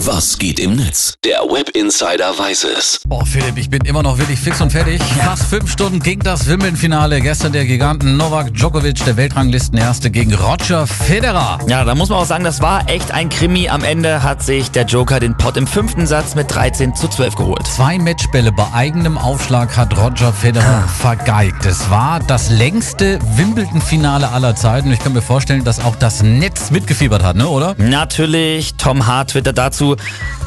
Was geht im Netz? Der Web Insider weiß es. Boah, Philipp, ich bin immer noch wirklich fix und fertig. Fast fünf Stunden ging das Wimbledon-Finale. Gestern der Giganten Novak Djokovic, der Weltranglistenerste, gegen Roger Federer. Ja, da muss man auch sagen, das war echt ein Krimi. Am Ende hat sich der Joker den Pot im fünften Satz mit 13 zu 12 geholt. Zwei Matchbälle bei eigenem Aufschlag hat Roger Federer vergeigt. Es war das längste Wimbledon-Finale aller Zeiten. Ich kann mir vorstellen, dass auch das Netz mitgefiebert hat, ne, oder? Natürlich, Tom Hart twittert dazu,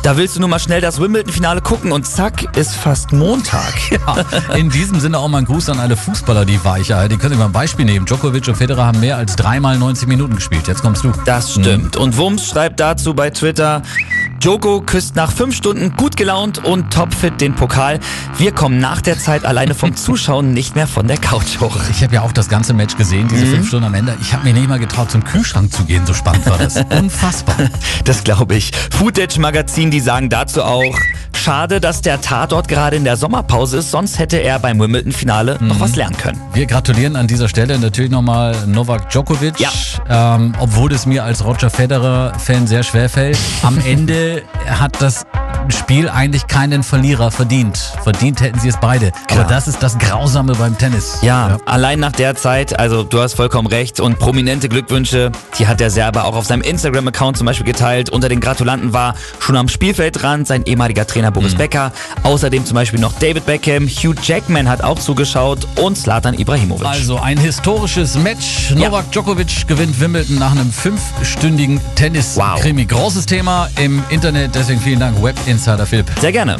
da willst du nur mal schnell das Wimbledon-Finale gucken und zack, ist fast Montag. Ja, in diesem Sinne auch mal ein Gruß an alle Fußballer, die Weiche. Die können sich mal ein Beispiel nehmen. Djokovic und Federer haben mehr als dreimal 90 Minuten gespielt. Jetzt kommst du. Das stimmt. Und Wums schreibt dazu bei Twitter, Joko küsst nach fünf Stunden gut gelaunt und topfit den Pokal. Wir kommen nach der Zeit alleine vom Zuschauen nicht mehr von der Couch hoch. Ich habe ja auch das ganze Match gesehen, diese fünf Stunden am Ende. Ich habe mir nicht mal getraut, zum Kühlschrank zu gehen. So spannend war das. Unfassbar. Das glaube ich. Footage Magazin, die sagen dazu auch, schade, dass der Tatort gerade in der Sommerpause ist, sonst hätte er beim Wimbledon-Finale noch was lernen können. Wir gratulieren an dieser Stelle natürlich nochmal Novak Djokovic. Ja. Ähm, obwohl es mir als Roger Federer-Fan sehr schwer fällt. Am Ende hat das Spiel eigentlich keinen Verlierer verdient. Verdient hätten sie es beide. Klar. Aber das ist das Grausame beim Tennis. Ja, allein nach der Zeit, also du hast vollkommen recht und prominente Glückwünsche, die hat der Serber auch auf seinem Instagram-Account zum Beispiel geteilt. Unter den Gratulanten war schon am Spielfeldrand sein ehemaliger Trainer Boris Becker, außerdem zum Beispiel noch David Beckham, Hugh Jackman hat auch zugeschaut und Slatan Ibrahimovic. Also ein historisches Match. Novak Djokovic gewinnt Wimbledon nach einem fünfstündigen Tennis-Krimi. Großes Thema im Internet, deswegen vielen Dank, Web Insider Philipp. Sehr gerne.